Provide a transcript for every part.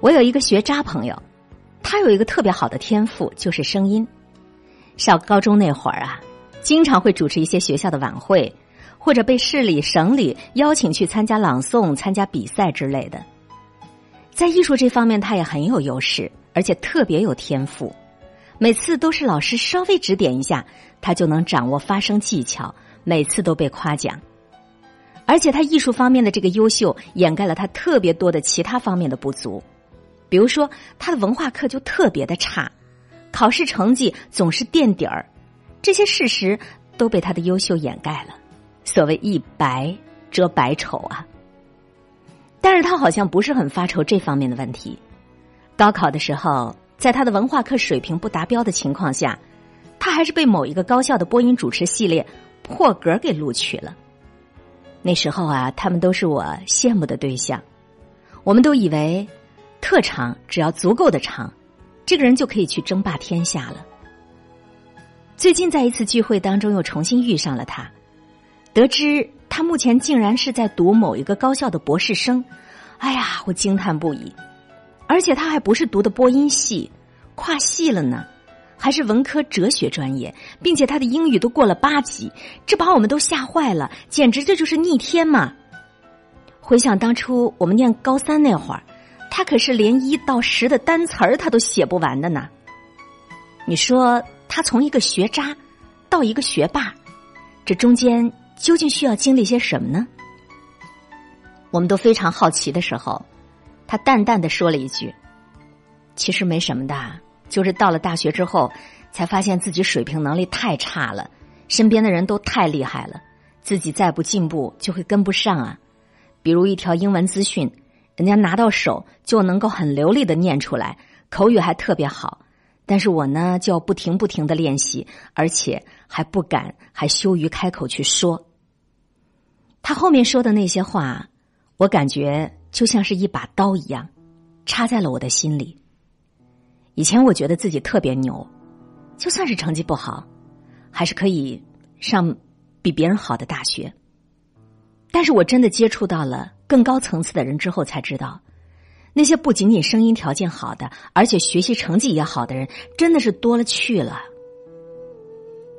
我有一个学渣朋友，他有一个特别好的天赋，就是声音。上高中那会儿啊，经常会主持一些学校的晚会，或者被市里、省里邀请去参加朗诵、参加比赛之类的。在艺术这方面，他也很有优势，而且特别有天赋。每次都是老师稍微指点一下，他就能掌握发声技巧，每次都被夸奖。而且他艺术方面的这个优秀，掩盖了他特别多的其他方面的不足。比如说，他的文化课就特别的差，考试成绩总是垫底儿，这些事实都被他的优秀掩盖了。所谓一白遮百丑啊。但是他好像不是很发愁这方面的问题。高考的时候。在他的文化课水平不达标的情况下，他还是被某一个高校的播音主持系列破格给录取了。那时候啊，他们都是我羡慕的对象。我们都以为，特长只要足够的长，这个人就可以去争霸天下了。最近在一次聚会当中又重新遇上了他，得知他目前竟然是在读某一个高校的博士生，哎呀，我惊叹不已。而且他还不是读的播音系，跨系了呢，还是文科哲学专业，并且他的英语都过了八级，这把我们都吓坏了，简直这就是逆天嘛！回想当初我们念高三那会儿，他可是连一到十的单词儿他都写不完的呢。你说他从一个学渣到一个学霸，这中间究竟需要经历些什么呢？我们都非常好奇的时候。他淡淡的说了一句：“其实没什么的，就是到了大学之后，才发现自己水平能力太差了，身边的人都太厉害了，自己再不进步就会跟不上啊。比如一条英文资讯，人家拿到手就能够很流利的念出来，口语还特别好，但是我呢就要不停不停的练习，而且还不敢，还羞于开口去说。他后面说的那些话，我感觉。”就像是一把刀一样，插在了我的心里。以前我觉得自己特别牛，就算是成绩不好，还是可以上比别人好的大学。但是我真的接触到了更高层次的人之后，才知道，那些不仅仅声音条件好的，而且学习成绩也好的人，真的是多了去了。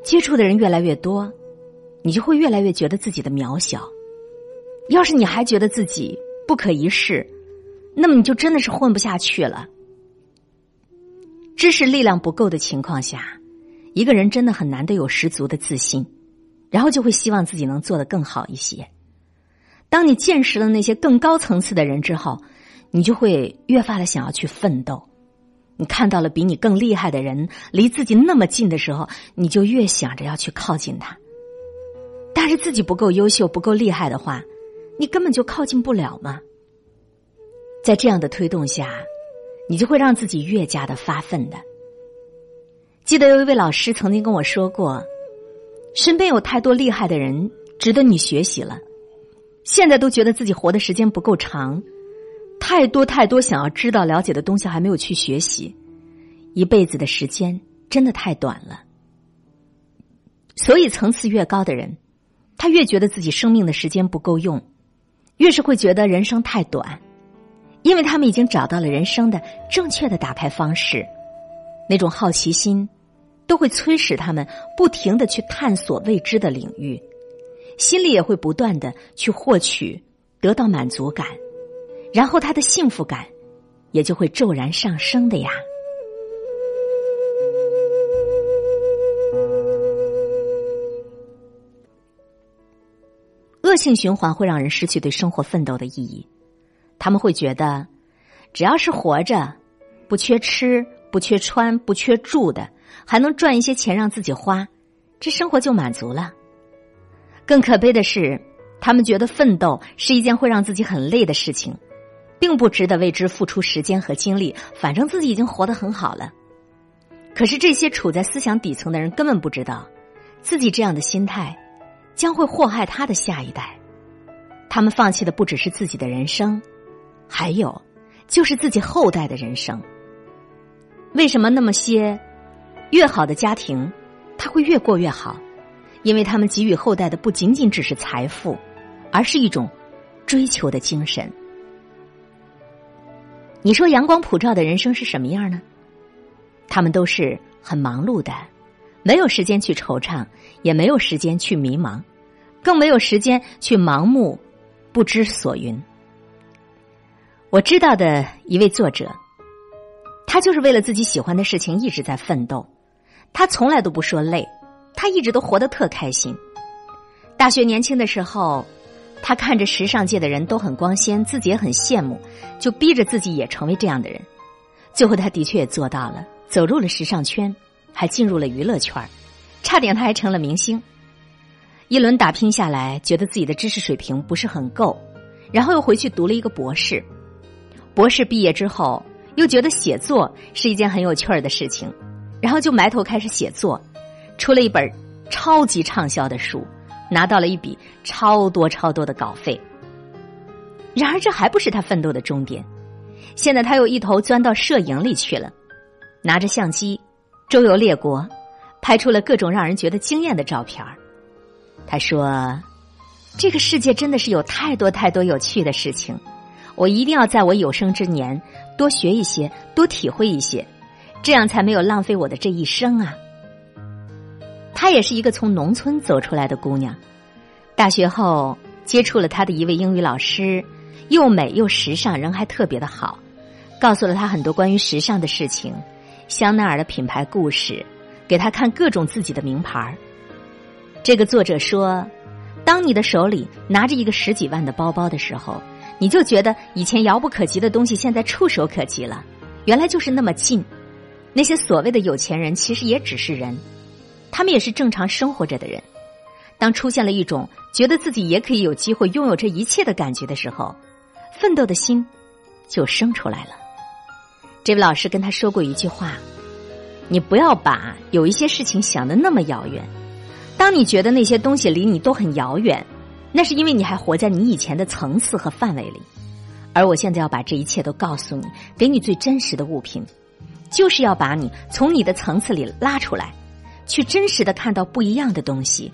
接触的人越来越多，你就会越来越觉得自己的渺小。要是你还觉得自己，不可一世，那么你就真的是混不下去了。知识力量不够的情况下，一个人真的很难得有十足的自信，然后就会希望自己能做得更好一些。当你见识了那些更高层次的人之后，你就会越发的想要去奋斗。你看到了比你更厉害的人离自己那么近的时候，你就越想着要去靠近他。但是自己不够优秀、不够厉害的话。你根本就靠近不了嘛。在这样的推动下，你就会让自己越加的发奋的。记得有一位老师曾经跟我说过，身边有太多厉害的人值得你学习了，现在都觉得自己活的时间不够长，太多太多想要知道了解的东西还没有去学习，一辈子的时间真的太短了。所以层次越高的人，他越觉得自己生命的时间不够用。越是会觉得人生太短，因为他们已经找到了人生的正确的打开方式，那种好奇心都会催使他们不停的去探索未知的领域，心里也会不断的去获取得到满足感，然后他的幸福感也就会骤然上升的呀。恶性循环会让人失去对生活奋斗的意义，他们会觉得，只要是活着，不缺吃、不缺穿、不缺住的，还能赚一些钱让自己花，这生活就满足了。更可悲的是，他们觉得奋斗是一件会让自己很累的事情，并不值得为之付出时间和精力。反正自己已经活得很好了。可是这些处在思想底层的人根本不知道，自己这样的心态。将会祸害他的下一代，他们放弃的不只是自己的人生，还有就是自己后代的人生。为什么那么些越好的家庭，他会越过越好？因为他们给予后代的不仅仅只是财富，而是一种追求的精神。你说阳光普照的人生是什么样呢？他们都是很忙碌的，没有时间去惆怅，也没有时间去迷茫，更没有时间去盲目不知所云。我知道的一位作者，他就是为了自己喜欢的事情一直在奋斗，他从来都不说累，他一直都活得特开心。大学年轻的时候，他看着时尚界的人都很光鲜，自己也很羡慕，就逼着自己也成为这样的人。最后，他的确也做到了，走入了时尚圈，还进入了娱乐圈差点他还成了明星。一轮打拼下来，觉得自己的知识水平不是很够，然后又回去读了一个博士。博士毕业之后，又觉得写作是一件很有趣儿的事情，然后就埋头开始写作，出了一本超级畅销的书，拿到了一笔超多超多的稿费。然而，这还不是他奋斗的终点。现在他又一头钻到摄影里去了，拿着相机周游列国，拍出了各种让人觉得惊艳的照片他说：“这个世界真的是有太多太多有趣的事情。”我一定要在我有生之年多学一些，多体会一些，这样才没有浪费我的这一生啊！她也是一个从农村走出来的姑娘，大学后接触了她的一位英语老师，又美又时尚，人还特别的好，告诉了她很多关于时尚的事情，香奈儿的品牌故事，给她看各种自己的名牌这个作者说，当你的手里拿着一个十几万的包包的时候。你就觉得以前遥不可及的东西现在触手可及了，原来就是那么近。那些所谓的有钱人其实也只是人，他们也是正常生活着的人。当出现了一种觉得自己也可以有机会拥有这一切的感觉的时候，奋斗的心就生出来了。这位老师跟他说过一句话：“你不要把有一些事情想的那么遥远。当你觉得那些东西离你都很遥远。”那是因为你还活在你以前的层次和范围里，而我现在要把这一切都告诉你，给你最真实的物品，就是要把你从你的层次里拉出来，去真实的看到不一样的东西，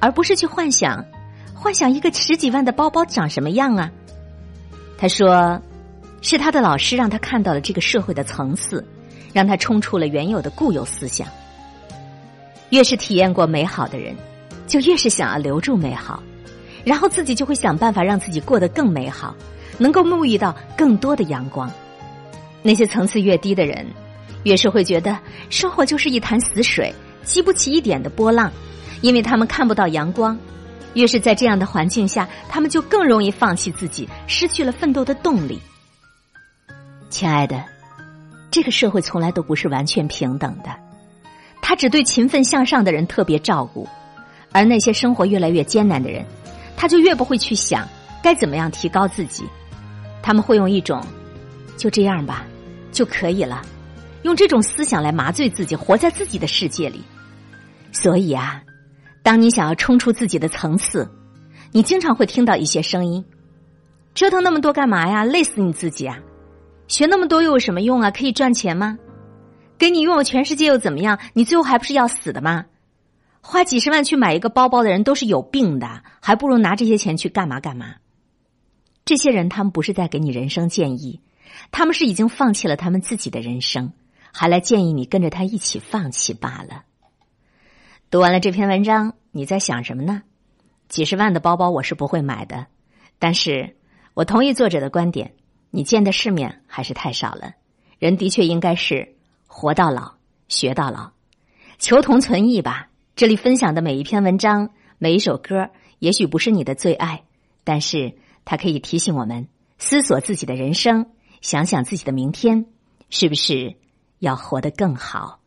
而不是去幻想，幻想一个十几万的包包长什么样啊？他说，是他的老师让他看到了这个社会的层次，让他冲出了原有的固有思想。越是体验过美好的人，就越是想要留住美好。然后自己就会想办法让自己过得更美好，能够沐浴到更多的阳光。那些层次越低的人，越是会觉得生活就是一潭死水，激不起一点的波浪，因为他们看不到阳光。越是在这样的环境下，他们就更容易放弃自己，失去了奋斗的动力。亲爱的，这个社会从来都不是完全平等的，他只对勤奋向上的人特别照顾，而那些生活越来越艰难的人。他就越不会去想该怎么样提高自己，他们会用一种就这样吧就可以了，用这种思想来麻醉自己，活在自己的世界里。所以啊，当你想要冲出自己的层次，你经常会听到一些声音：折腾那么多干嘛呀？累死你自己啊！学那么多又有什么用啊？可以赚钱吗？给你拥有全世界又怎么样？你最后还不是要死的吗？花几十万去买一个包包的人都是有病的，还不如拿这些钱去干嘛干嘛。这些人他们不是在给你人生建议，他们是已经放弃了他们自己的人生，还来建议你跟着他一起放弃罢了。读完了这篇文章，你在想什么呢？几十万的包包我是不会买的，但是我同意作者的观点，你见的世面还是太少了。人的确应该是活到老学到老，求同存异吧。这里分享的每一篇文章、每一首歌，也许不是你的最爱，但是它可以提醒我们思索自己的人生，想想自己的明天，是不是要活得更好。